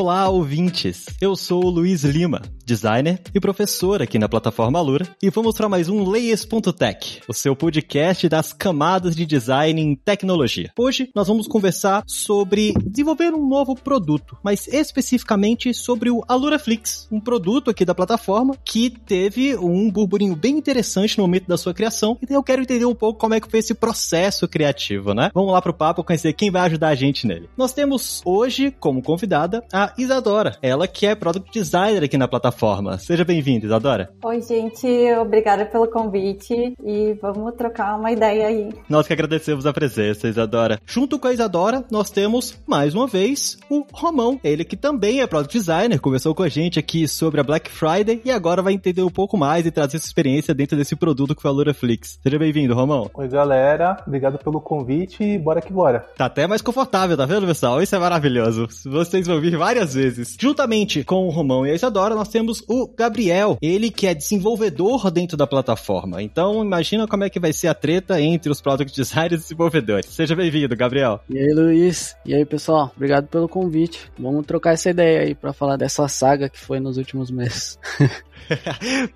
Olá, ouvintes! Eu sou o Luiz Lima, designer e professor aqui na plataforma Alura, e vou mostrar mais um Layers.tech, o seu podcast das camadas de design em tecnologia. Hoje nós vamos conversar sobre desenvolver um novo produto, mas especificamente sobre o AluraFlix, um produto aqui da plataforma que teve um burburinho bem interessante no momento da sua criação, e eu quero entender um pouco como é que foi esse processo criativo, né? Vamos lá pro papo conhecer quem vai ajudar a gente nele. Nós temos hoje como convidada a a Isadora, ela que é Product Designer aqui na plataforma. Seja bem-vinda, Isadora. Oi, gente, obrigada pelo convite e vamos trocar uma ideia aí. Nós que agradecemos a presença, Isadora. Junto com a Isadora, nós temos, mais uma vez, o Romão, ele que também é Product Designer, conversou com a gente aqui sobre a Black Friday e agora vai entender um pouco mais e trazer essa experiência dentro desse produto que foi a Luraflix. Seja bem-vindo, Romão. Oi, galera. Obrigado pelo convite e bora que bora. Tá até mais confortável, tá vendo, pessoal? Isso é maravilhoso. Vocês vão ouvir várias vezes. Juntamente com o Romão e a Isadora, nós temos o Gabriel, ele que é desenvolvedor dentro da plataforma. Então, imagina como é que vai ser a treta entre os product designers e desenvolvedores. Seja bem-vindo, Gabriel. E aí, Luiz? E aí, pessoal? Obrigado pelo convite. Vamos trocar essa ideia aí para falar dessa saga que foi nos últimos meses.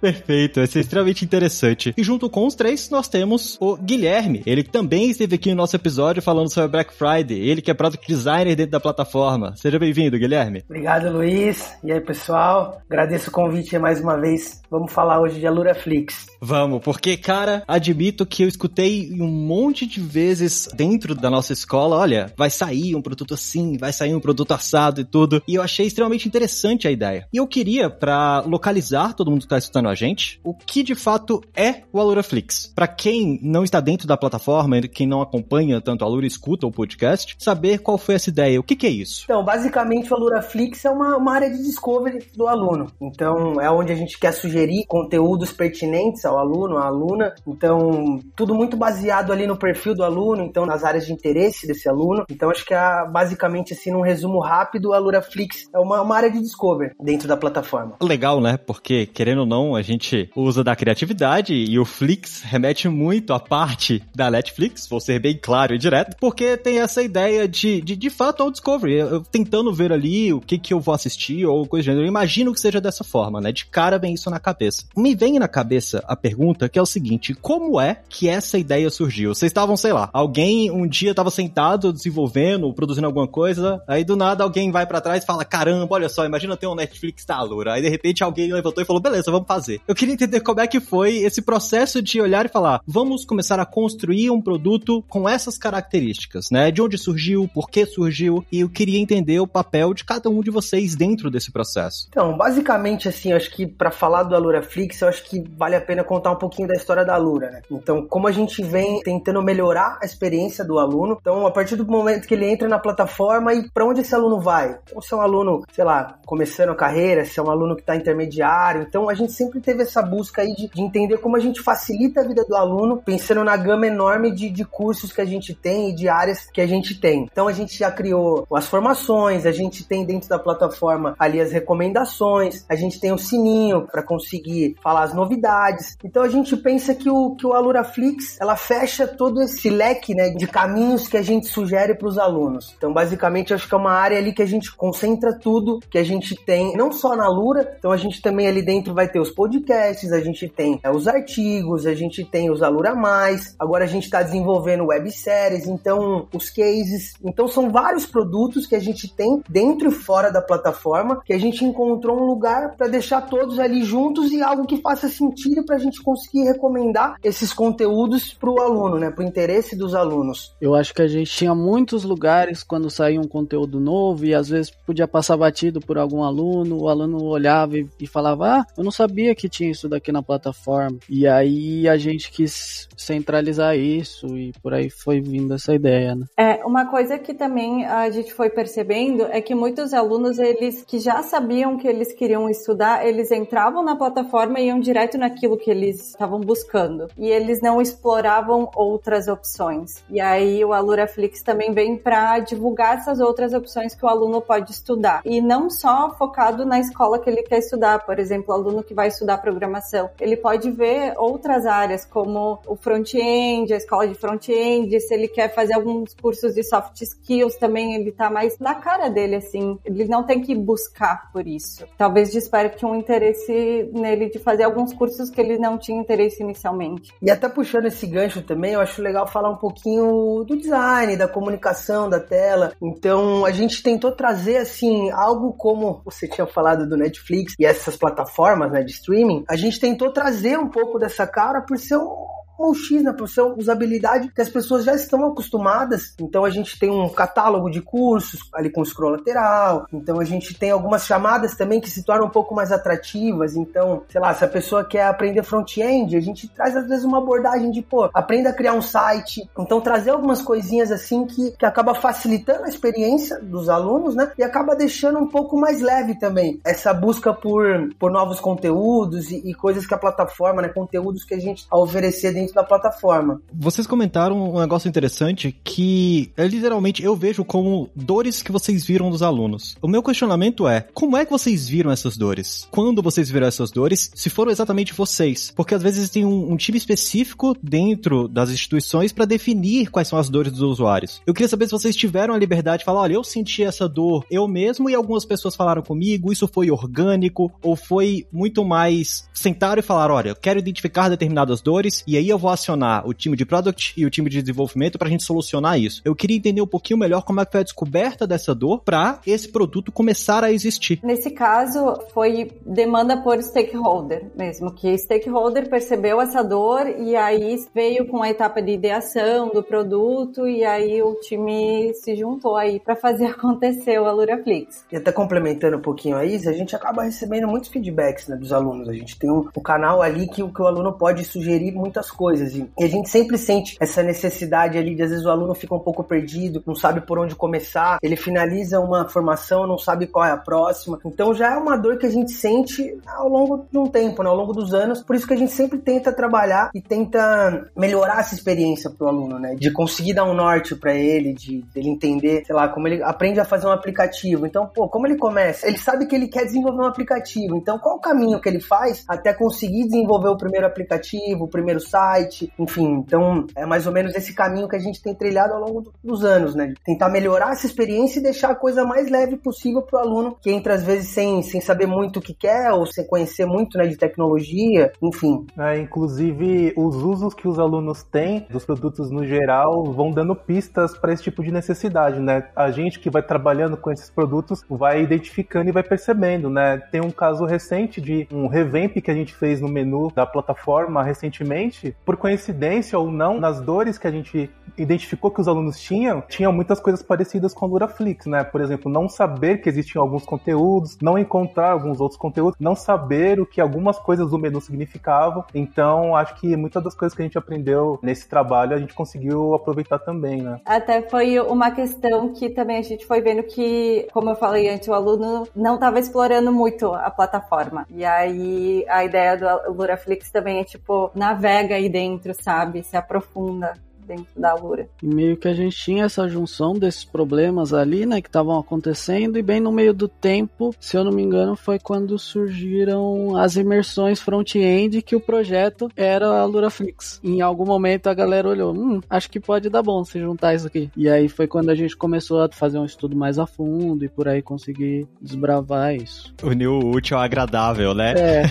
Perfeito, vai ser extremamente interessante. E junto com os três, nós temos o Guilherme. Ele também esteve aqui no nosso episódio falando sobre Black Friday. Ele que é Product Designer dentro da plataforma. Seja bem-vindo, Guilherme. Obrigado, Luiz. E aí, pessoal? Agradeço o convite mais uma vez. Vamos falar hoje de Aluraflix. Vamos, porque, cara, admito que eu escutei um monte de vezes dentro da nossa escola, olha, vai sair um produto assim, vai sair um produto assado e tudo. E eu achei extremamente interessante a ideia. E eu queria, para localizar todo mundo que está escutando a gente, o que de fato é o Aluraflix. Para quem não está dentro da plataforma, quem não acompanha tanto a Alura escuta o podcast, saber qual foi essa ideia, o que, que é isso? Então, basicamente o Aluraflix é uma, uma área de discovery do aluno. Então, é onde a gente quer sugerir conteúdos pertinentes ao aluno, à aluna. Então, tudo muito baseado ali no perfil do aluno, então nas áreas de interesse desse aluno. Então, acho que é basicamente assim, num resumo rápido, a Aluraflix é uma, uma área de discovery dentro da plataforma. Legal, né? Porque querendo ou não, a gente usa da criatividade e o Flix remete muito à parte da Netflix, vou ser bem claro e direto, porque tem essa ideia de, de, de fato, ao Discovery, eu, tentando ver ali o que que eu vou assistir ou coisa do gênero. Eu imagino que seja dessa forma, né? De cara vem isso na cabeça. Me vem na cabeça a pergunta que é o seguinte: como é que essa ideia surgiu? Vocês estavam, sei lá, alguém um dia estava sentado desenvolvendo, produzindo alguma coisa, aí do nada alguém vai para trás e fala: caramba, olha só, imagina ter um Netflix da Lura. Aí de repente alguém levantou e falou: beleza, vamos fazer. Eu queria entender como é que foi esse processo de olhar e falar, vamos começar a construir um produto com essas características, né? De onde surgiu, por que surgiu, e eu queria entender o papel de cada um de vocês dentro desse processo. Então, basicamente, assim, acho que para falar do Aluraflix, eu acho que vale a pena contar um pouquinho da história da Alura, né? Então, como a gente vem tentando melhorar a experiência do aluno, então, a partir do momento que ele entra na plataforma e para onde esse aluno vai? Ou se é um aluno, sei lá, começando a carreira, se é um aluno que está intermediário, então a gente sempre teve essa busca aí de, de, entender como a gente facilita a vida do aluno, pensando na gama enorme de, de cursos que a gente tem e de áreas que a gente tem. Então a gente já criou as formações, a gente tem dentro da plataforma ali as recomendações, a gente tem o sininho para conseguir falar as novidades. Então a gente pensa que o, que o Aluraflix ela fecha todo esse leque né, de caminhos que a gente sugere para os alunos. Então basicamente acho que é uma área ali que a gente concentra tudo que a gente tem, não só na Lura, então a gente também ali dentro vai ter os podcasts, a gente tem é, os artigos, a gente tem os Alura Mais, agora a gente está desenvolvendo webséries, então os cases. Então são vários produtos que a gente tem dentro e fora da plataforma que a gente encontrou um lugar para deixar todos ali juntos e algo que faça sentido para gente conseguir recomendar esses conteúdos para o aluno, né, para o interesse dos alunos. Eu acho que a gente tinha muitos lugares quando saía um conteúdo novo e às vezes podia passar batido por algum aluno, o aluno olhava e, e falava: Ah, eu não sabia que tinha isso daqui na plataforma. E aí a gente quis centralizar isso e por aí foi vindo essa ideia, né? É, uma coisa que também a gente foi percebendo é que muitos alunos, eles que já sabiam que eles queriam estudar, eles entravam na plataforma e iam direto naquilo que eles estavam buscando. E eles não exploravam outras opções. E aí o Aluraflix também vem para divulgar essas outras opções que o aluno pode estudar. E não só focado na escola que ele quer estudar, por exemplo, o aluno que vai estudar programação, ele pode ver outras áreas como o front-end, a escola de front-end, se ele quer fazer alguns cursos de soft skills também, ele tá mais na cara dele assim. Ele não tem que buscar por isso. Talvez desperte um interesse nele de fazer alguns cursos que ele não tinha interesse inicialmente. E até puxando esse gancho também, eu acho legal falar um pouquinho do design, da comunicação da tela. Então, a gente tentou trazer assim algo como você tinha falado do Netflix e essas plataformas né, de streaming, a gente tentou trazer um pouco dessa cara por ser um um X, né, por ser usabilidade que as pessoas já estão acostumadas. Então a gente tem um catálogo de cursos ali com scroll lateral. Então a gente tem algumas chamadas também que se tornam um pouco mais atrativas. Então, sei lá, se a pessoa quer aprender front-end, a gente traz às vezes uma abordagem de, pô, aprenda a criar um site. Então trazer algumas coisinhas assim que, que acaba facilitando a experiência dos alunos, né? E acaba deixando um pouco mais leve também essa busca por, por novos conteúdos e, e coisas que a plataforma, né? Conteúdos que a gente oferecer dentro dentro da plataforma. Vocês comentaram um negócio interessante que é literalmente eu vejo como dores que vocês viram dos alunos. O meu questionamento é: como é que vocês viram essas dores? Quando vocês viram essas dores? Se foram exatamente vocês? Porque às vezes tem um, um time específico dentro das instituições para definir quais são as dores dos usuários. Eu queria saber se vocês tiveram a liberdade de falar: olha, eu senti essa dor eu mesmo e algumas pessoas falaram comigo, isso foi orgânico ou foi muito mais sentar e falar: olha, eu quero identificar determinadas dores e aí eu vou acionar o time de product e o time de desenvolvimento para a gente solucionar isso. Eu queria entender um pouquinho melhor como é que foi a descoberta dessa dor para esse produto começar a existir. Nesse caso, foi demanda por stakeholder mesmo, que stakeholder percebeu essa dor e aí veio com a etapa de ideação do produto e aí o time se juntou aí para fazer acontecer o Aluraflix. E até complementando um pouquinho a Isa, a gente acaba recebendo muitos feedbacks né, dos alunos. A gente tem um, um canal ali que, que o aluno pode sugerir muitas coisas coisas. E a gente sempre sente essa necessidade ali de às vezes o aluno fica um pouco perdido, não sabe por onde começar, ele finaliza uma formação, não sabe qual é a próxima. Então já é uma dor que a gente sente ao longo de um tempo, né? ao longo dos anos. Por isso que a gente sempre tenta trabalhar e tenta melhorar essa experiência pro aluno, né? De conseguir dar um norte para ele, de ele entender, sei lá, como ele aprende a fazer um aplicativo. Então, pô, como ele começa? Ele sabe que ele quer desenvolver um aplicativo. Então, qual o caminho que ele faz até conseguir desenvolver o primeiro aplicativo, o primeiro site? Site, enfim. Então, é mais ou menos esse caminho que a gente tem trilhado ao longo dos anos, né? Tentar melhorar essa experiência e deixar a coisa mais leve possível para o aluno que entra às vezes sem, sem saber muito o que quer ou sem conhecer muito né, de tecnologia, enfim. É, inclusive, os usos que os alunos têm dos produtos no geral vão dando pistas para esse tipo de necessidade, né? A gente que vai trabalhando com esses produtos vai identificando e vai percebendo, né? Tem um caso recente de um revamp que a gente fez no menu da plataforma recentemente, por coincidência ou não, nas dores que a gente identificou que os alunos tinham, tinham muitas coisas parecidas com o Duraflix, né? Por exemplo, não saber que existiam alguns conteúdos, não encontrar alguns outros conteúdos, não saber o que algumas coisas do menu significavam. Então, acho que muitas das coisas que a gente aprendeu nesse trabalho a gente conseguiu aproveitar também, né? Até foi uma questão que também a gente foi vendo que, como eu falei antes, o aluno não estava explorando muito a plataforma. E aí a ideia do Duraflix também é tipo, navega aí dentro, sabe? Se aprofunda dentro da Lura. E meio que a gente tinha essa junção desses problemas ali, né, que estavam acontecendo, e bem no meio do tempo, se eu não me engano, foi quando surgiram as imersões front-end, que o projeto era a Luraflix. Em algum momento a galera olhou, hum, acho que pode dar bom se juntar isso aqui. E aí foi quando a gente começou a fazer um estudo mais a fundo e por aí conseguir desbravar isso. Uniu o útil ao agradável, né? É.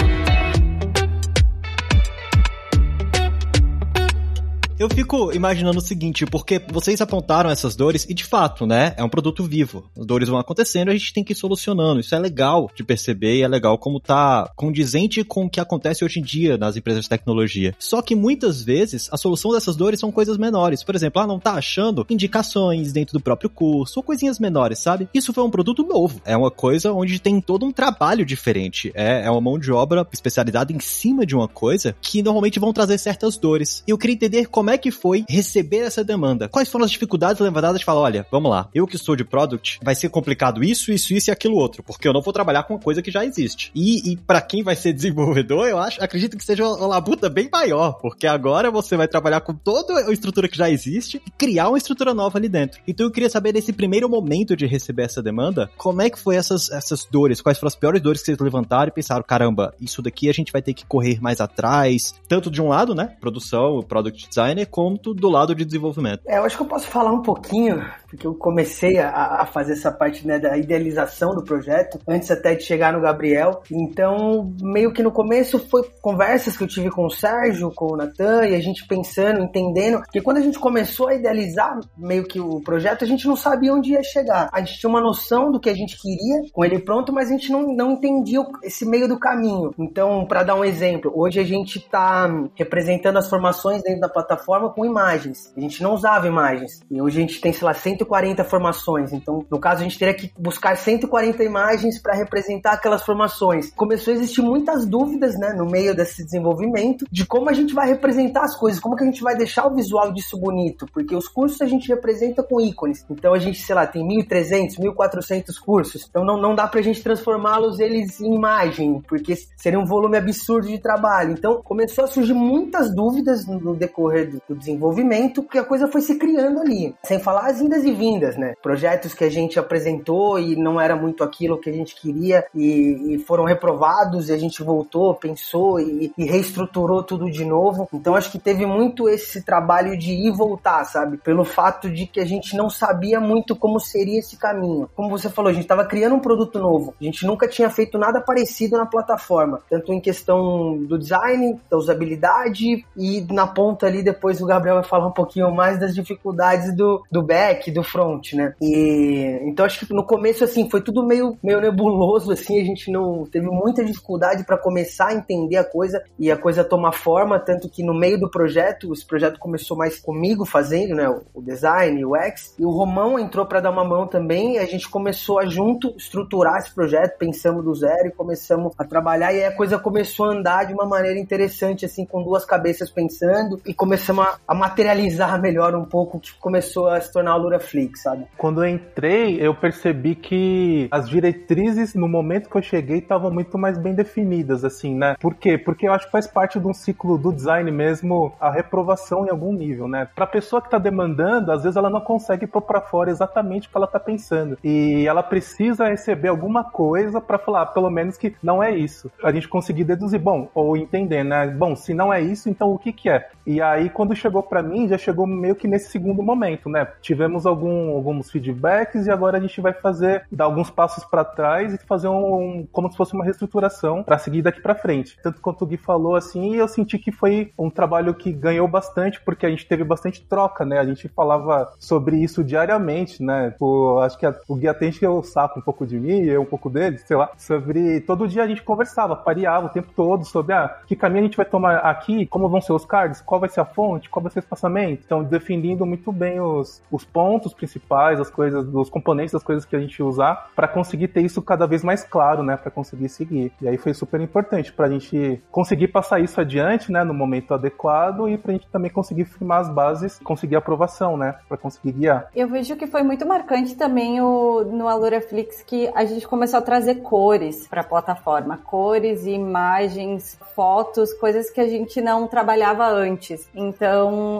Eu fico imaginando o seguinte, porque vocês apontaram essas dores e de fato, né, é um produto vivo. As dores vão acontecendo, a gente tem que ir solucionando. Isso é legal de perceber e é legal como tá condizente com o que acontece hoje em dia nas empresas de tecnologia. Só que muitas vezes a solução dessas dores são coisas menores. Por exemplo, ah, não tá achando indicações dentro do próprio curso ou coisinhas menores, sabe? Isso foi um produto novo. É uma coisa onde tem todo um trabalho diferente. É, é uma mão de obra especializada em cima de uma coisa que normalmente vão trazer certas dores. E eu queria entender como como é que foi receber essa demanda? Quais foram as dificuldades levantadas de falar, olha, vamos lá, eu que sou de product, vai ser complicado isso, isso, isso e aquilo outro, porque eu não vou trabalhar com uma coisa que já existe. E, e para quem vai ser desenvolvedor, eu acho, acredito que seja uma labuta bem maior, porque agora você vai trabalhar com toda a estrutura que já existe e criar uma estrutura nova ali dentro. Então eu queria saber nesse primeiro momento de receber essa demanda, como é que foi essas, essas dores, quais foram as piores dores que vocês levantaram e pensaram, caramba, isso daqui a gente vai ter que correr mais atrás, tanto de um lado, né, produção, product designer, quanto do lado de desenvolvimento. É, eu acho que eu posso falar um pouquinho, porque eu comecei a, a fazer essa parte né, da idealização do projeto, antes até de chegar no Gabriel. Então, meio que no começo foi conversas que eu tive com o Sérgio, com o Natan, e a gente pensando, entendendo, que quando a gente começou a idealizar meio que o projeto, a gente não sabia onde ia chegar. A gente tinha uma noção do que a gente queria com ele pronto, mas a gente não, não entendia esse meio do caminho. Então, para dar um exemplo, hoje a gente está representando as formações dentro da plataforma com imagens. A gente não usava imagens. E hoje a gente tem, sei lá, 140 formações. Então, no caso, a gente teria que buscar 140 imagens para representar aquelas formações. Começou a existir muitas dúvidas, né, no meio desse desenvolvimento, de como a gente vai representar as coisas, como que a gente vai deixar o visual disso bonito, porque os cursos a gente representa com ícones. Então a gente, sei lá, tem 1.300, 1.400 cursos. Então não, não dá pra gente transformá-los eles em imagem, porque seria um volume absurdo de trabalho. Então começou a surgir muitas dúvidas no decorrer do, do desenvolvimento, porque a coisa foi se criando ali. Sem falar as indas e vindas, né? Projetos que a gente apresentou e não era muito aquilo que a gente queria e, e foram reprovados e a gente voltou, pensou e, e reestruturou tudo de novo. Então acho que teve muito esse trabalho de ir e voltar, sabe? Pelo fato de que a gente não sabia muito como seria esse caminho. Como você falou, a gente estava criando um produto novo. A gente nunca tinha feito nada parecido na plataforma, tanto em questão do design, da usabilidade e na ponta ali depois o Gabriel vai falar um pouquinho mais das dificuldades do, do back, do front, né? E então acho que no começo assim foi tudo meio meio nebuloso assim, a gente não teve muita dificuldade para começar a entender a coisa e a coisa tomar forma, tanto que no meio do projeto, esse projeto começou mais comigo fazendo, né, o design, o X, e o Romão entrou para dar uma mão também, e a gente começou a junto estruturar esse projeto, pensamos do zero e começamos a trabalhar e aí a coisa começou a andar de uma maneira interessante assim, com duas cabeças pensando e começamos a, a materializar melhor um pouco o que começou a se tornar o Luraflix, sabe? Quando eu entrei, eu percebi que as diretrizes no momento que eu cheguei estavam muito mais bem definidas, assim, né? Por quê? Porque eu acho que faz parte de um ciclo do design mesmo a reprovação em algum nível, né? Pra pessoa que tá demandando, às vezes ela não consegue pôr pra fora exatamente o que ela tá pensando. E ela precisa receber alguma coisa para falar, ah, pelo menos que não é isso. A gente conseguir deduzir, bom, ou entender, né? Bom, se não é isso, então o que que é? E aí, quando chegou para mim, já chegou meio que nesse segundo momento, né? Tivemos algum, alguns feedbacks e agora a gente vai fazer, dar alguns passos para trás e fazer um, um, como se fosse uma reestruturação para seguir daqui para frente. Tanto quanto o Gui falou assim, eu senti que foi um trabalho que ganhou bastante porque a gente teve bastante troca, né? A gente falava sobre isso diariamente, né? Acho que a, o Gui atende que eu saco um pouco de mim, eu um pouco dele, sei lá, sobre todo dia a gente conversava, pareava o tempo todo sobre ah, que caminho a gente vai tomar aqui, como vão ser os cards, qual vai ser a fonte, qual vai ser o espaçamento. Então, definindo muito bem os, os pontos principais, as coisas, os componentes das coisas que a gente usar para conseguir ter isso cada vez mais claro, né? Para conseguir seguir. E aí foi super importante para a gente conseguir passar isso adiante, né? No momento adequado e para a gente também conseguir firmar as bases, conseguir aprovação, né? Para conseguir guiar. Eu vejo que foi muito marcante também o, no Aluraflix que a gente começou a trazer cores para a plataforma, cores, imagens, fotos, coisas que a gente não trabalhava antes. Então,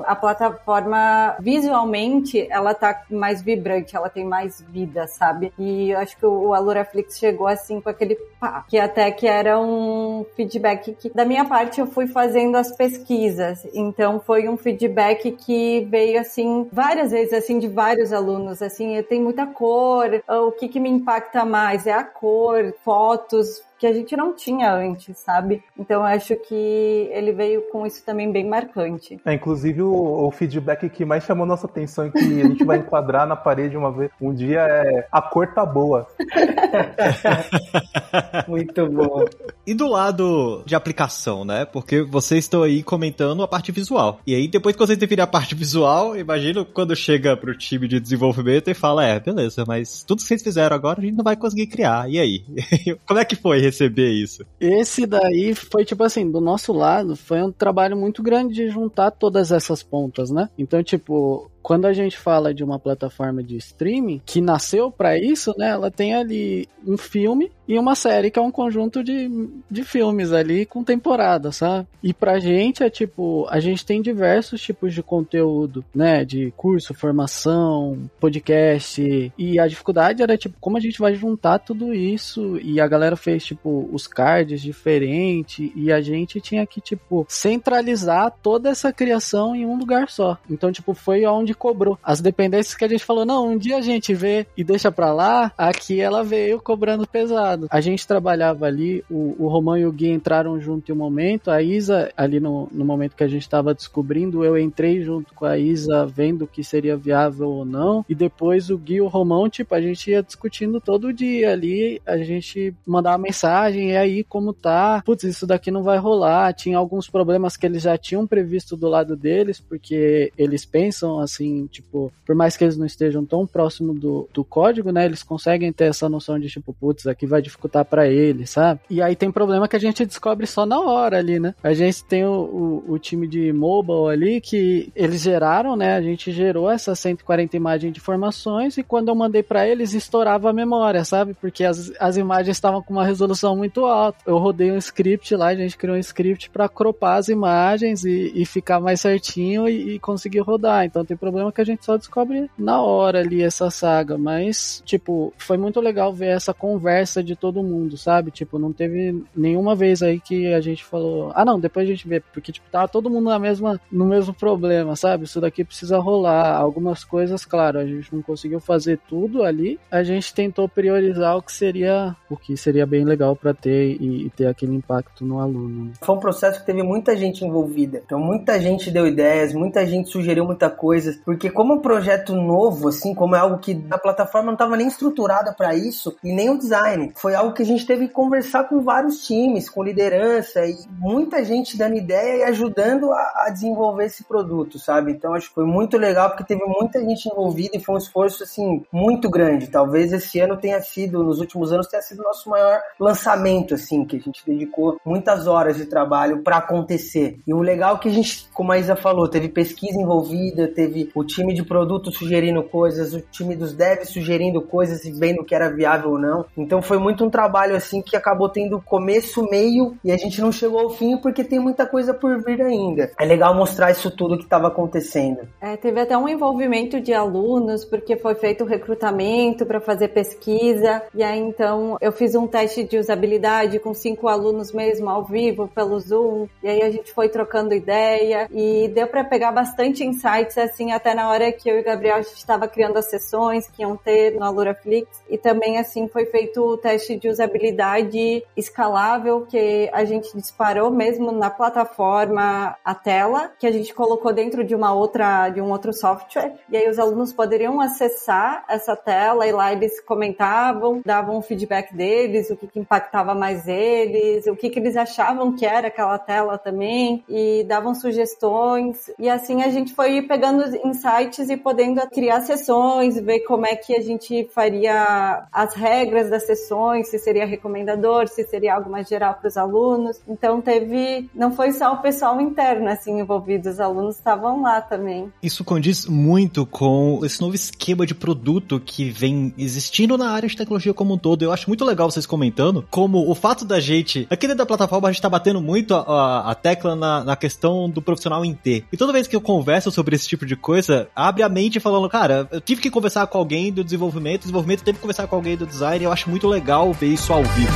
a plataforma visualmente ela tá mais vibrante, ela tem mais vida, sabe? E eu acho que o Aluraflix chegou assim com aquele pá, que até que era um feedback que da minha parte eu fui fazendo as pesquisas. Então, foi um feedback que veio assim várias vezes assim de vários alunos, assim, tem muita cor, o que que me impacta mais é a cor, fotos, que a gente não tinha antes, sabe? Então eu acho que ele veio com isso também bem marcante. É, inclusive o, o feedback que mais chamou nossa atenção e que a gente vai enquadrar na parede uma vez um dia é a cor tá boa. Muito bom. E do lado de aplicação, né? Porque vocês estão aí comentando a parte visual. E aí, depois que vocês definem a parte visual, imagino quando chega pro time de desenvolvimento e fala: é, beleza, mas tudo que vocês fizeram agora a gente não vai conseguir criar. E aí? Como é que foi receber isso? Esse daí foi tipo assim, do nosso lado, foi um trabalho muito grande de juntar todas essas pontas, né? Então, tipo, quando a gente fala de uma plataforma de streaming que nasceu para isso, né? Ela tem ali um filme e uma série que é um conjunto de, de filmes ali com temporada, sabe? E pra gente é tipo, a gente tem diversos tipos de conteúdo, né? De curso, formação, podcast. E a dificuldade era tipo, como a gente vai juntar tudo isso? E a galera fez tipo os cards diferentes e a gente tinha que tipo centralizar toda essa criação em um lugar só. Então, tipo, foi onde cobrou. As dependências que a gente falou, não, um dia a gente vê e deixa pra lá, aqui ela veio cobrando pesado. A gente trabalhava ali, o, o Romão e o Gui entraram junto em um momento, a Isa, ali no, no momento que a gente tava descobrindo, eu entrei junto com a Isa, vendo que seria viável ou não, e depois o Gui e o Romão, tipo, a gente ia discutindo todo dia ali, a gente mandava mensagem, e aí, como tá? Putz, isso daqui não vai rolar. Tinha alguns problemas que eles já tinham previsto do lado deles, porque eles pensam assim, assim, tipo, por mais que eles não estejam tão próximo do, do código, né, eles conseguem ter essa noção de, tipo, putz, aqui vai dificultar para eles, sabe? E aí tem problema que a gente descobre só na hora ali, né? A gente tem o, o, o time de mobile ali que eles geraram, né, a gente gerou essas 140 imagens de informações e quando eu mandei para eles, estourava a memória, sabe? Porque as, as imagens estavam com uma resolução muito alta. Eu rodei um script lá, a gente criou um script para cropar as imagens e, e ficar mais certinho e, e conseguir rodar. Então tem problema que a gente só descobre na hora ali essa saga, mas, tipo, foi muito legal ver essa conversa de todo mundo, sabe? Tipo, não teve nenhuma vez aí que a gente falou, ah não, depois a gente vê, porque, tipo, tava todo mundo na mesma, no mesmo problema, sabe? Isso daqui precisa rolar. Algumas coisas, claro, a gente não conseguiu fazer tudo ali, a gente tentou priorizar o que seria, o que seria bem legal para ter e, e ter aquele impacto no aluno. Foi um processo que teve muita gente envolvida, então muita gente deu ideias, muita gente sugeriu muita coisa, porque como um projeto novo, assim, como é algo que a plataforma não estava nem estruturada para isso e nem o design, foi algo que a gente teve que conversar com vários times, com liderança e muita gente dando ideia e ajudando a, a desenvolver esse produto, sabe? Então acho que foi muito legal porque teve muita gente envolvida e foi um esforço assim muito grande. Talvez esse ano tenha sido, nos últimos anos tenha sido o nosso maior lançamento, assim, que a gente dedicou muitas horas de trabalho para acontecer. E o legal é que a gente, como a Isa falou, teve pesquisa envolvida, teve o time de produto sugerindo coisas, o time dos devs sugerindo coisas e vendo que era viável ou não. Então foi muito um trabalho assim que acabou tendo começo, meio e a gente não chegou ao fim porque tem muita coisa por vir ainda. É legal mostrar isso tudo que estava acontecendo. É, teve até um envolvimento de alunos porque foi feito recrutamento para fazer pesquisa e aí então eu fiz um teste de usabilidade com cinco alunos mesmo ao vivo pelo Zoom e aí a gente foi trocando ideia e deu para pegar bastante insights assim até na hora que eu e o Gabriel estava criando as sessões que iam ter no AluraFlix e também assim foi feito o teste de usabilidade escalável que a gente disparou mesmo na plataforma a tela que a gente colocou dentro de uma outra de um outro software. E aí os alunos poderiam acessar essa tela e lá eles comentavam, davam o feedback deles, o que, que impactava mais eles, o que, que eles achavam que era aquela tela também e davam sugestões. E assim a gente foi pegando insights e podendo criar sessões, ver como é que a gente faria as regras das sessões, se seria recomendador, se seria algo mais geral para os alunos. Então teve, não foi só o pessoal interno assim envolvido, os alunos estavam lá também. Isso condiz muito com esse novo esquema de produto que vem existindo na área de tecnologia como um todo. Eu acho muito legal vocês comentando como o fato da gente, aqui dentro da plataforma, a gente tá batendo muito a, a, a tecla na, na questão do profissional em T. E toda vez que eu converso sobre esse tipo de coisa, abre a mente falando, cara, eu tive que conversar com alguém do desenvolvimento, desenvolvimento teve que conversar com alguém do design, eu acho muito legal ver isso ao vivo.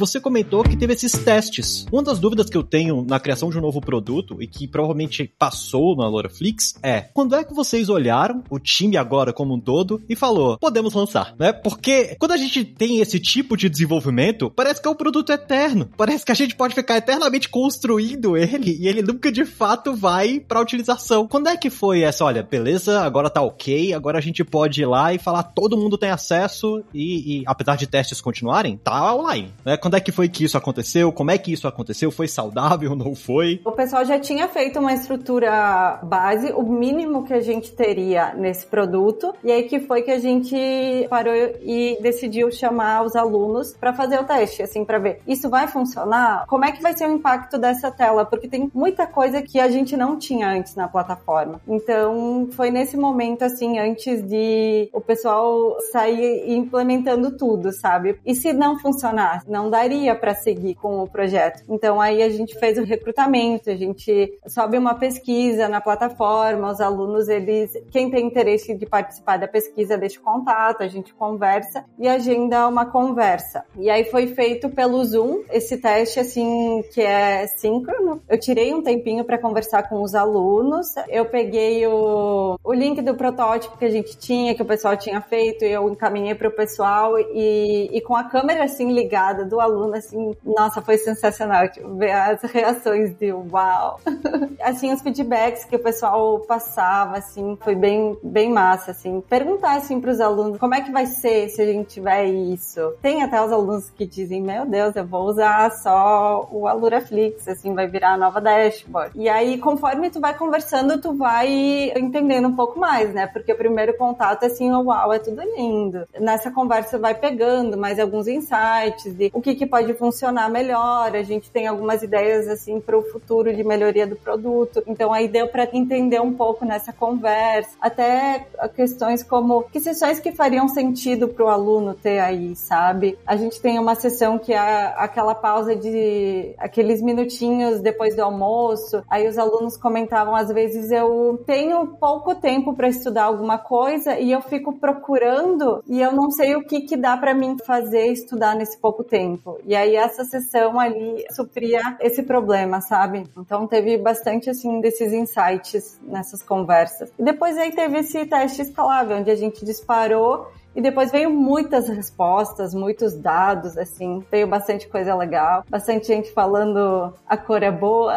Você comentou que teve esses testes. Uma das dúvidas que eu tenho na criação de um novo produto e que provavelmente passou na Loraflix é: quando é que vocês olharam o time agora como um todo e falou, podemos lançar, né? Porque quando a gente tem esse tipo de desenvolvimento, parece que é um produto eterno. Parece que a gente pode ficar eternamente construindo ele e ele nunca de fato vai para utilização. Quando é que foi essa? Olha, beleza, agora tá ok, agora a gente pode ir lá e falar todo mundo tem acesso e, e apesar de testes continuarem, tá online, né? Quando Quando é que foi que isso aconteceu? Como é que isso aconteceu? Foi saudável? Não foi? O pessoal já tinha feito uma estrutura base, o mínimo que a gente teria nesse produto, e aí que foi que a gente parou e decidiu chamar os alunos para fazer o teste, assim, para ver isso vai funcionar? Como é que vai ser o impacto dessa tela? Porque tem muita coisa que a gente não tinha antes na plataforma. Então, foi nesse momento, assim, antes de o pessoal sair implementando tudo, sabe? E se não funcionar, não daria para seguir com o projeto. Então, aí a gente fez o recrutamento, a gente sobe uma pesquisa na plataforma, os alunos, eles, quem tem interesse de participar da pesquisa, deixa o contato, a gente conversa e agenda uma conversa. E aí foi feito pelo Zoom esse teste, assim, que é síncrono. Eu tirei um tempinho para conversar com os alunos, eu peguei o, o link do protótipo que a gente tinha, que o pessoal tinha feito, e eu encaminhei para o pessoal e, e com a câmera, assim, ligada do aluno, assim, nossa, foi sensacional, tipo, ver as reações de uau. assim, os feedbacks que o pessoal passava, assim, foi bem, bem massa, assim. Perguntar, assim, para os alunos como é que vai ser se a gente tiver isso. Tem até os alunos que dizem, meu Deus, eu vou usar só o Aluraflix, assim, vai virar a nova dashboard. E aí, conforme tu vai conversando, tu vai entendendo um pouco mais, né? Porque o primeiro contato é assim, uau, é tudo lindo. Nessa conversa vai pegando mais alguns insights de o que, que pode funcionar melhor. A gente tem algumas ideias, assim, para o futuro de melhoria do produto. Então, aí deu para entender um pouco nessa conversa. Até questões como que sessões que fariam sentido para o aluno ter aí, sabe? A gente tem uma sessão que é aquela pausa de aqueles minutinhos depois do almoço. Aí os alunos comentavam, às vezes eu tenho pouco tempo para estudar alguma coisa e eu fico procurando e eu não sei o que que dá para mim fazer estudar nesse pouco tempo. E aí essa sessão ali supria esse problema, sabe? Então teve bastante assim desses insights nessas conversas. E depois aí teve esse teste escalável, onde a gente disparou e depois veio muitas respostas, muitos dados, assim, veio bastante coisa legal, bastante gente falando a cor é boa.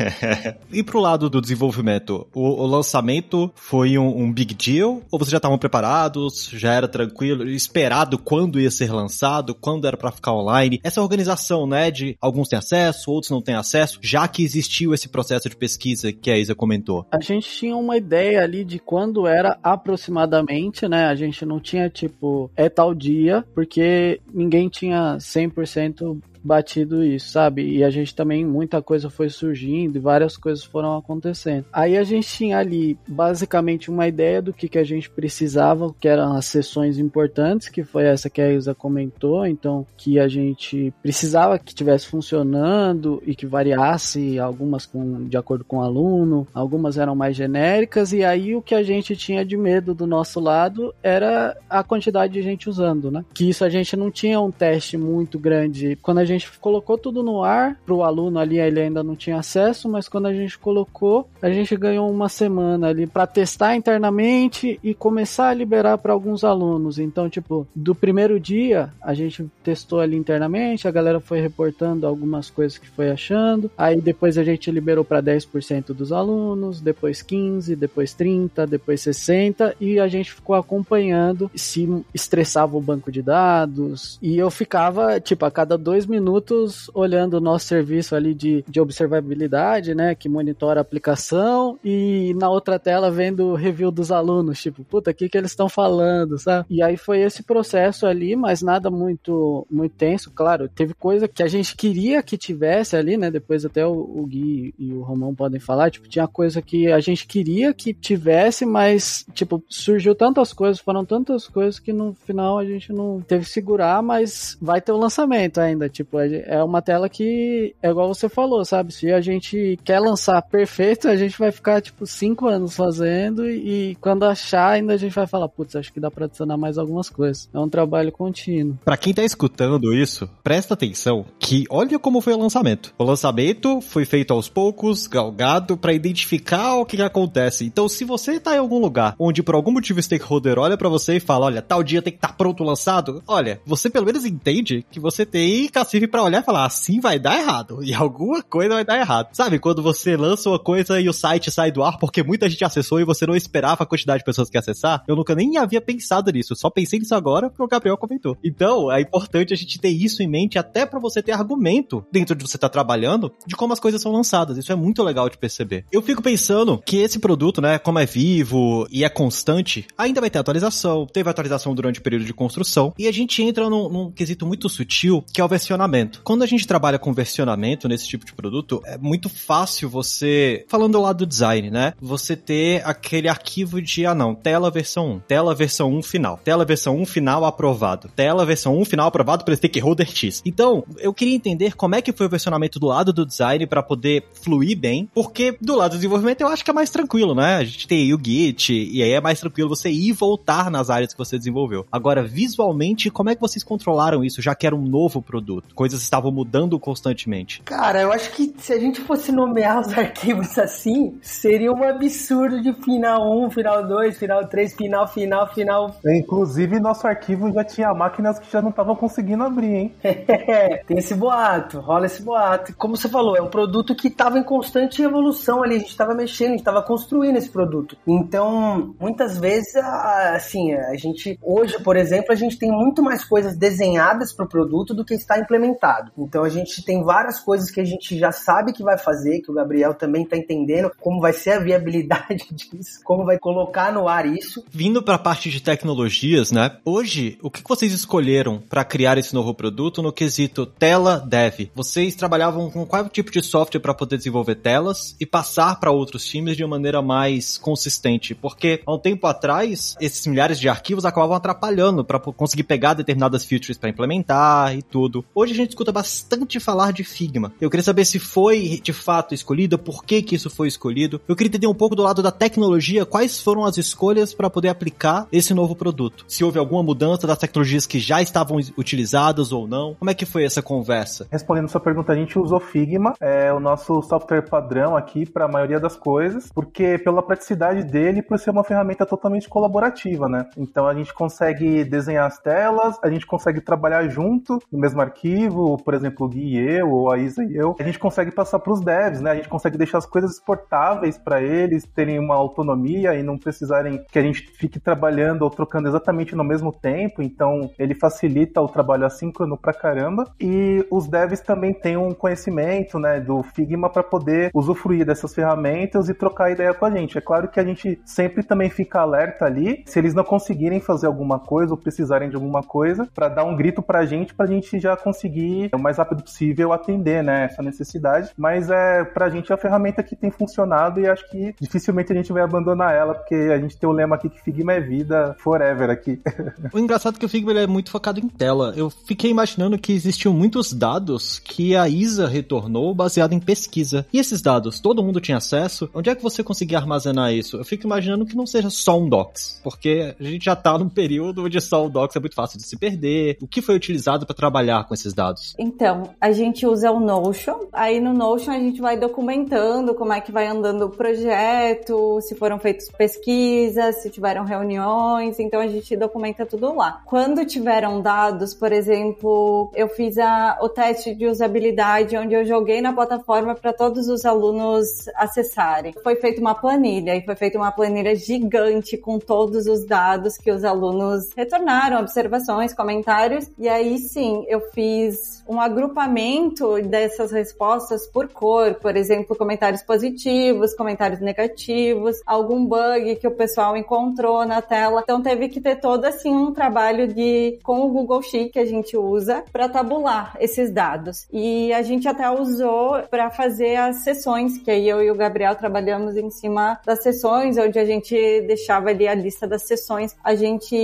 e pro lado do desenvolvimento, o, o lançamento foi um, um, big deal? Ou vocês já estavam preparados? Já era tranquilo? Esperado quando ia ser lançado? Quando era para ficar online? Essa organização, né, de alguns têm acesso, outros não têm acesso, já que existiu esse processo de pesquisa que a Isa comentou. A gente tinha uma ideia ali de quando era aproximadamente, né? A gente não tinha tipo, é tal dia, porque ninguém tinha 100% batido isso, sabe? E a gente também, muita coisa foi surgindo e várias coisas foram acontecendo. Aí a gente tinha ali basicamente uma ideia do que, que a gente precisava, que eram as sessões importantes, que foi essa que a Isa comentou, então que a gente precisava que tivesse funcionando e que variasse algumas com, de acordo com o aluno, algumas eram mais genéricas, e aí o que a gente tinha de medo do nosso lado era a quantidade de gente usando, né? Que isso a gente não tinha um teste muito grande. Quando a gente colocou tudo no ar, pro aluno ali ele ainda não tinha acesso, mas quando a gente colocou, a gente ganhou uma semana ali para testar internamente e começar a liberar para alguns alunos. Então, tipo, do primeiro dia, a gente testou ali internamente, a galera foi reportando algumas coisas que foi achando. Aí depois a gente liberou para 10% dos alunos, depois 15, depois 30, depois 60 e a gente ficou acompanhando se estressava o banco de dados. E eu ficava, tipo, a cada dois minutos minutos olhando o nosso serviço ali de, de observabilidade, né, que monitora a aplicação e na outra tela vendo o review dos alunos, tipo, puta, o que que eles estão falando, sabe? E aí foi esse processo ali, mas nada muito muito tenso, claro, teve coisa que a gente queria que tivesse ali, né, depois até o, o Gui e o Romão podem falar, tipo, tinha coisa que a gente queria que tivesse, mas, tipo, surgiu tantas coisas, foram tantas coisas que no final a gente não teve que segurar, mas vai ter o lançamento ainda, tipo, Tipo, é uma tela que é igual você falou, sabe? Se a gente quer lançar perfeito, a gente vai ficar, tipo, cinco anos fazendo e quando achar, ainda a gente vai falar, putz, acho que dá pra adicionar mais algumas coisas. É um trabalho contínuo. Pra quem tá escutando isso, presta atenção que olha como foi o lançamento. O lançamento foi feito aos poucos, galgado, para identificar o que, que acontece. Então, se você tá em algum lugar onde por algum motivo o stakeholder olha para você e fala, olha, tal dia tem que estar tá pronto lançado, olha, você pelo menos entende que você tem cacete tive para olhar e falar, assim vai dar errado. E alguma coisa vai dar errado. Sabe, quando você lança uma coisa e o site sai do ar porque muita gente acessou e você não esperava a quantidade de pessoas que acessar, eu nunca nem havia pensado nisso. Só pensei nisso agora porque o Gabriel comentou. Então, é importante a gente ter isso em mente até para você ter argumento dentro de você estar tá trabalhando de como as coisas são lançadas. Isso é muito legal de perceber. Eu fico pensando que esse produto, né, como é vivo e é constante, ainda vai ter atualização. Teve atualização durante o período de construção. E a gente entra num, num quesito muito sutil, que é o versionamento. Quando a gente trabalha com versionamento nesse tipo de produto, é muito fácil você, falando do lado do design, né, você ter aquele arquivo de, ah não, tela versão 1, tela versão 1 final, tela versão 1 final aprovado, tela versão 1 final aprovado pelo stakeholder X. Então, eu queria entender como é que foi o versionamento do lado do design para poder fluir bem, porque do lado do desenvolvimento eu acho que é mais tranquilo, né? A gente tem o Git, e aí é mais tranquilo você ir e voltar nas áreas que você desenvolveu. Agora, visualmente, como é que vocês controlaram isso, já que era um novo produto? Coisas estavam mudando constantemente. Cara, eu acho que se a gente fosse nomear os arquivos assim, seria um absurdo de final 1, final 2, final 3, final, final, final. Inclusive, nosso arquivo já tinha máquinas que já não estavam conseguindo abrir, hein? tem esse boato, rola esse boato. Como você falou, é um produto que estava em constante evolução ali, a gente estava mexendo, a gente estava construindo esse produto. Então, muitas vezes, assim, a gente, hoje, por exemplo, a gente tem muito mais coisas desenhadas para o produto do que está implementado. Então, a gente tem várias coisas que a gente já sabe que vai fazer, que o Gabriel também está entendendo como vai ser a viabilidade disso, como vai colocar no ar isso. Vindo para a parte de tecnologias, né? Hoje, o que vocês escolheram para criar esse novo produto no quesito tela dev? Vocês trabalhavam com qual tipo de software para poder desenvolver telas e passar para outros times de uma maneira mais consistente? Porque há um tempo atrás, esses milhares de arquivos acabavam atrapalhando para conseguir pegar determinadas features para implementar e tudo. Hoje a gente escuta bastante falar de Figma. Eu queria saber se foi de fato escolhido, por que que isso foi escolhido. Eu queria entender um pouco do lado da tecnologia, quais foram as escolhas para poder aplicar esse novo produto. Se houve alguma mudança das tecnologias que já estavam utilizadas ou não. Como é que foi essa conversa? Respondendo sua pergunta, a gente usou Figma, é o nosso software padrão aqui para a maioria das coisas, porque pela praticidade dele, por ser uma ferramenta totalmente colaborativa, né? Então a gente consegue desenhar as telas, a gente consegue trabalhar junto no mesmo arquivo, por exemplo, o Gui e eu, ou a Isa e eu. A gente consegue passar para os devs, né? A gente consegue deixar as coisas exportáveis para eles terem uma autonomia e não precisarem que a gente fique trabalhando ou trocando exatamente no mesmo tempo. Então ele facilita o trabalho assíncrono pra caramba. E os devs também têm um conhecimento, né, do Figma para poder usufruir dessas ferramentas e trocar ideia com a gente. É claro que a gente sempre também fica alerta ali se eles não conseguirem fazer alguma coisa ou precisarem de alguma coisa para dar um grito pra gente, pra gente já conseguir o mais rápido possível atender, né, essa necessidade. Mas é pra gente é a ferramenta que tem funcionado e acho que dificilmente a gente vai abandonar ela, porque a gente tem o lema aqui que Figma é vida forever aqui. o engraçado é que o Figma é muito focado em tela. Eu fiquei imaginando que existiam muitos dados que a Isa retornou baseado em pesquisa. E esses dados, todo mundo tinha acesso? Onde é que você conseguia armazenar isso? Eu fico imaginando que não seja só um docs, porque a gente já tá num período onde só o docs é muito fácil de se perder. O que foi utilizado para trabalhar com esses dados? Então, a gente usa o Notion. Aí no Notion a gente vai documentando como é que vai andando o projeto, se foram feitas pesquisas, se tiveram reuniões, então a gente documenta tudo lá. Quando tiveram dados, por exemplo, eu fiz a, o teste de usabilidade onde eu joguei na plataforma para todos os alunos acessarem. Foi feita uma planilha e foi feita uma planilha gigante com todos os dados que os alunos retornaram, observações, comentários, e aí sim, eu fiz is um agrupamento dessas respostas por cor, por exemplo, comentários positivos, comentários negativos, algum bug que o pessoal encontrou na tela. Então teve que ter todo assim um trabalho de com o Google Sheet que a gente usa para tabular esses dados. E a gente até usou para fazer as sessões, que aí eu e o Gabriel trabalhamos em cima das sessões, onde a gente deixava ali a lista das sessões. A gente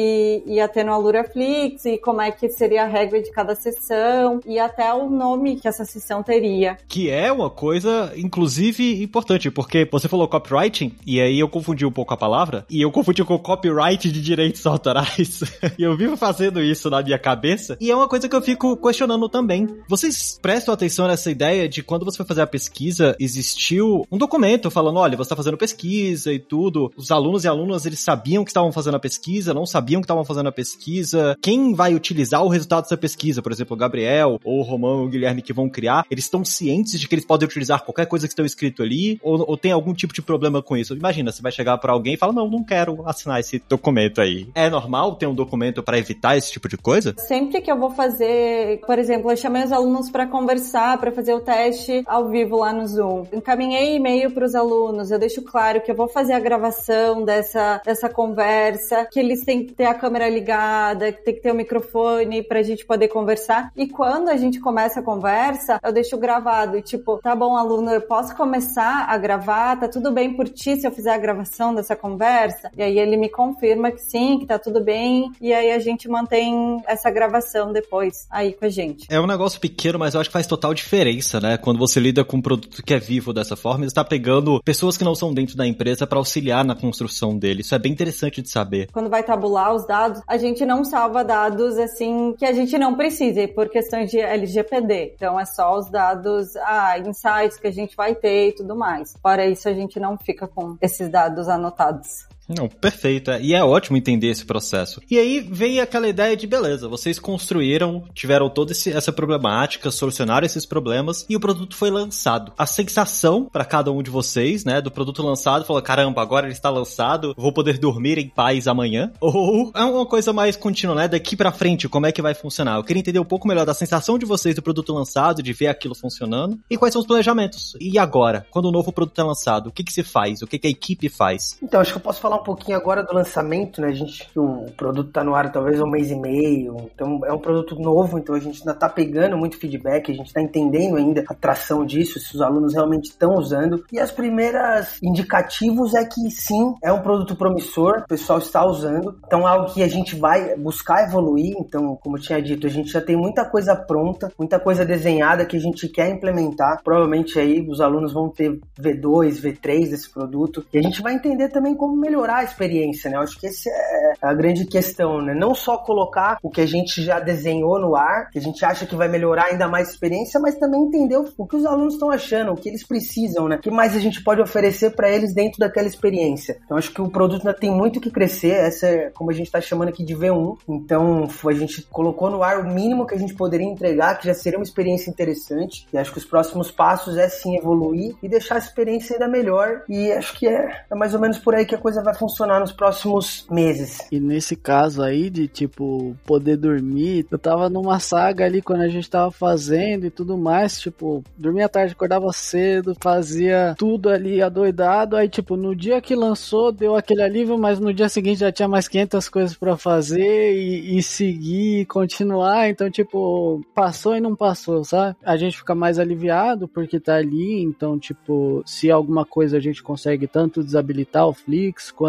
ia ter no Aluraflix e como é que seria a regra de cada sessão e até o nome que essa sessão teria. Que é uma coisa, inclusive, importante, porque você falou copywriting, e aí eu confundi um pouco a palavra, e eu confundi com copyright de direitos autorais. e eu vivo fazendo isso na minha cabeça, e é uma coisa que eu fico questionando também. Vocês prestam atenção nessa ideia de quando você foi fazer a pesquisa, existiu um documento falando, olha, você está fazendo pesquisa e tudo, os alunos e alunas, eles sabiam que estavam fazendo a pesquisa, não sabiam que estavam fazendo a pesquisa, quem vai utilizar o resultado dessa pesquisa, por exemplo, o Gabriel Ou o Romão ou o Guilherme que vão criar, eles estão cientes de que eles podem utilizar qualquer coisa que estão escrito ali, ou, ou tem algum tipo de problema com isso? Imagina, você vai chegar para alguém e fala, não, não quero assinar esse documento aí. É normal ter um documento para evitar esse tipo de coisa? Sempre que eu vou fazer, por exemplo, eu chamei os alunos para conversar, para fazer o teste ao vivo lá no Zoom. Encaminhei e-mail para os alunos, eu deixo claro que eu vou fazer a gravação dessa, dessa conversa, que eles têm que ter a câmera ligada, que tem que ter o microfone para a gente poder conversar. E quando a gente começa a conversa, eu deixo gravado. E tipo, tá bom, aluno, eu posso começar a gravar? Tá tudo bem por ti se eu fizer a gravação dessa conversa? E aí ele me confirma que sim, que tá tudo bem. E aí a gente mantém essa gravação depois aí com a gente. É um negócio pequeno, mas eu acho que faz total diferença, né? Quando você lida com um produto que é vivo dessa forma, você está pegando pessoas que não são dentro da empresa para auxiliar na construção dele. Isso é bem interessante de saber. Quando vai tabular os dados, a gente não salva dados assim que a gente não precisa, por questões de LGPD. Então é só os dados, ah, insights que a gente vai ter e tudo mais. Fora isso, a gente não fica com esses dados anotados. Não, perfeito. É. E é ótimo entender esse processo. E aí vem aquela ideia de beleza, vocês construíram, tiveram toda esse, essa problemática, solucionaram esses problemas e o produto foi lançado. A sensação para cada um de vocês, né, do produto lançado, falou: caramba, agora ele está lançado, vou poder dormir em paz amanhã. Ou é uma coisa mais contínua, né? Daqui para frente, como é que vai funcionar? Eu queria entender um pouco melhor da sensação de vocês do produto lançado, de ver aquilo funcionando e quais são os planejamentos. E agora, quando o novo produto é lançado, o que, que se faz? O que, que a equipe faz? Então, acho que eu posso falar um pouquinho agora do lançamento, né? A gente, o produto tá no ar talvez um mês e meio, então é um produto novo, então a gente ainda tá pegando muito feedback, a gente tá entendendo ainda a tração disso, se os alunos realmente estão usando. E as primeiras indicativos é que sim, é um produto promissor, o pessoal está usando, então é algo que a gente vai buscar evoluir, então, como eu tinha dito, a gente já tem muita coisa pronta, muita coisa desenhada que a gente quer implementar. Provavelmente aí os alunos vão ter V2, V3 desse produto, e a gente vai entender também como melhorar melhorar a experiência, né? Eu acho que essa é a grande questão, né? Não só colocar o que a gente já desenhou no ar, que a gente acha que vai melhorar ainda mais a experiência, mas também entender o que os alunos estão achando, o que eles precisam, né? O que mais a gente pode oferecer para eles dentro daquela experiência. Então acho que o produto ainda tem muito que crescer, essa é como a gente está chamando aqui de V1. Então a gente colocou no ar o mínimo que a gente poderia entregar, que já seria uma experiência interessante. E acho que os próximos passos é sim evoluir e deixar a experiência ainda melhor. E acho que é, é mais ou menos por aí que a coisa vai funcionar nos próximos meses. E nesse caso aí de tipo poder dormir, eu tava numa saga ali quando a gente tava fazendo e tudo mais, tipo, dormia tarde, acordava cedo, fazia tudo ali adoidado, aí tipo, no dia que lançou deu aquele alívio, mas no dia seguinte já tinha mais 500 coisas para fazer e, e seguir, continuar, então tipo, passou e não passou, sabe? A gente fica mais aliviado porque tá ali, então tipo, se alguma coisa a gente consegue tanto desabilitar o Flix quanto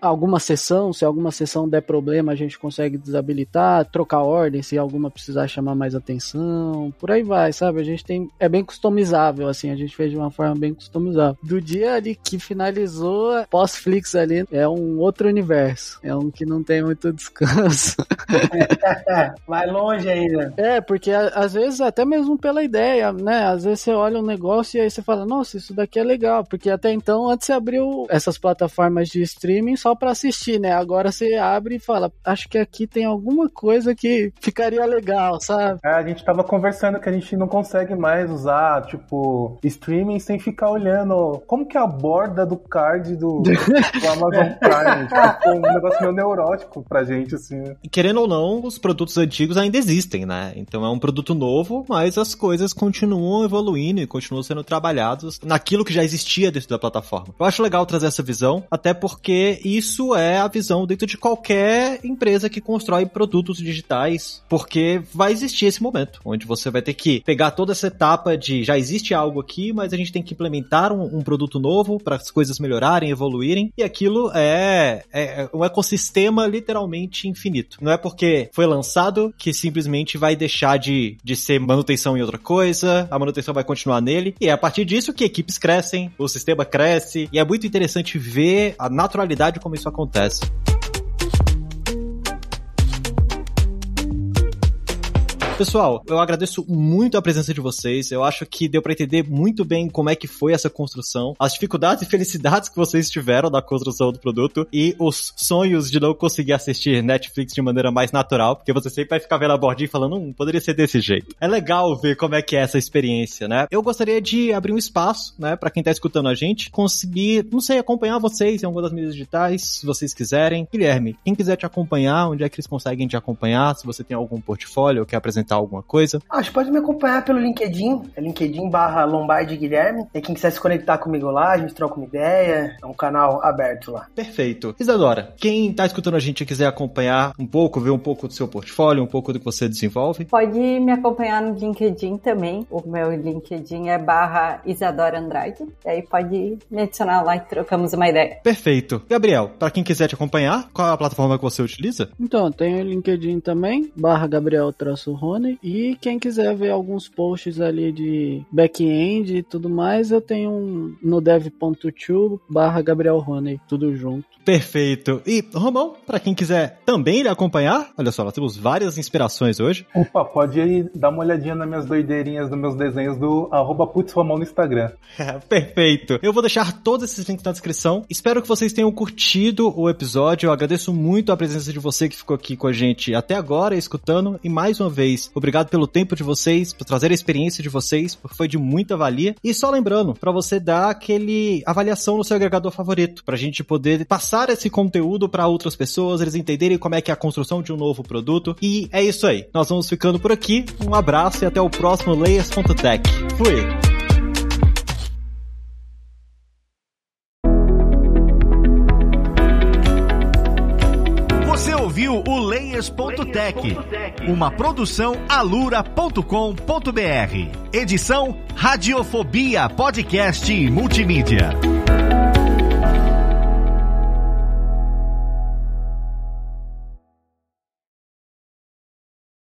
alguma sessão, se alguma sessão der problema, a gente consegue desabilitar, trocar ordem se alguma precisar chamar mais atenção, por aí vai, sabe? A gente tem é bem customizável assim, a gente fez de uma forma bem customizável. Do dia ali que finalizou, pós-Flix ali é um outro universo, é um que não tem muito descanso. vai longe ainda. É, porque às vezes até mesmo pela ideia, né? Às vezes você olha um negócio e aí você fala, nossa, isso daqui é legal, porque até então antes você abriu essas plataformas de streaming só para assistir, né? Agora você abre e fala, acho que aqui tem alguma coisa que ficaria legal, sabe? É, a gente tava conversando que a gente não consegue mais usar, tipo, streaming sem ficar olhando como que é a borda do card do, do Amazon Prime. tipo, um negócio meio neurótico pra gente, assim. E querendo ou não, os produtos antigos ainda existem, né? Então é um produto novo, mas as coisas continuam evoluindo e continuam sendo trabalhados naquilo que já existia dentro da plataforma. Eu acho legal trazer essa visão, até porque porque isso é a visão dentro de qualquer empresa que constrói produtos digitais, porque vai existir esse momento, onde você vai ter que pegar toda essa etapa de já existe algo aqui, mas a gente tem que implementar um, um produto novo para as coisas melhorarem, evoluírem, e aquilo é, é um ecossistema literalmente infinito. Não é porque foi lançado que simplesmente vai deixar de, de ser manutenção em outra coisa, a manutenção vai continuar nele, e é a partir disso que equipes crescem, o sistema cresce, e é muito interessante ver a naturalidade como isso acontece. Pessoal, eu agradeço muito a presença de vocês. Eu acho que deu para entender muito bem como é que foi essa construção, as dificuldades e felicidades que vocês tiveram na construção do produto e os sonhos de não conseguir assistir Netflix de maneira mais natural, porque você sempre vai ficar vendo a bordinha falando, hum, poderia ser desse jeito. É legal ver como é que é essa experiência, né? Eu gostaria de abrir um espaço, né, para quem tá escutando a gente, conseguir, não sei, acompanhar vocês em alguma das mídias digitais, se vocês quiserem. Guilherme, quem quiser te acompanhar, onde é que eles conseguem te acompanhar? Se você tem algum portfólio ou quer apresentar alguma coisa? Acho que pode me acompanhar pelo LinkedIn, é LinkedIn barra Lombardi Guilherme. E quem quiser se conectar comigo lá, a gente troca uma ideia, é um canal aberto lá. Perfeito. Isadora, quem tá escutando a gente e quiser acompanhar um pouco, ver um pouco do seu portfólio, um pouco do que você desenvolve? Pode me acompanhar no LinkedIn também. O meu LinkedIn é barra Isadora Andrade. E aí pode me adicionar lá e trocamos uma ideia. Perfeito. Gabriel, para quem quiser te acompanhar, qual é a plataforma que você utiliza? Então, tem o LinkedIn também, barra Gabriel Rony. E quem quiser ver alguns posts ali de back-end e tudo mais, eu tenho um no dev.to barra Gabriel Rony, tudo junto. Perfeito. E, Romão, para quem quiser também lhe acompanhar, olha só, nós temos várias inspirações hoje. Opa, pode ir dar uma olhadinha nas minhas doideirinhas, nos meus desenhos do arroba putzromão no Instagram. Perfeito. Eu vou deixar todos esses links na descrição. Espero que vocês tenham curtido o episódio. Eu agradeço muito a presença de você que ficou aqui com a gente até agora, escutando. E mais uma vez, obrigado pelo tempo de vocês, por trazer a experiência de vocês, porque foi de muita valia. E só lembrando, para você dar aquele avaliação no seu agregador favorito, pra gente poder passar esse conteúdo para outras pessoas, eles entenderem como é que é a construção de um novo produto. E é isso aí. Nós vamos ficando por aqui. Um abraço e até o próximo Layers.tech. Fui! Ouviu o Layers.tech, uma produção alura.com.br. Edição Radiofobia Podcast e Multimídia.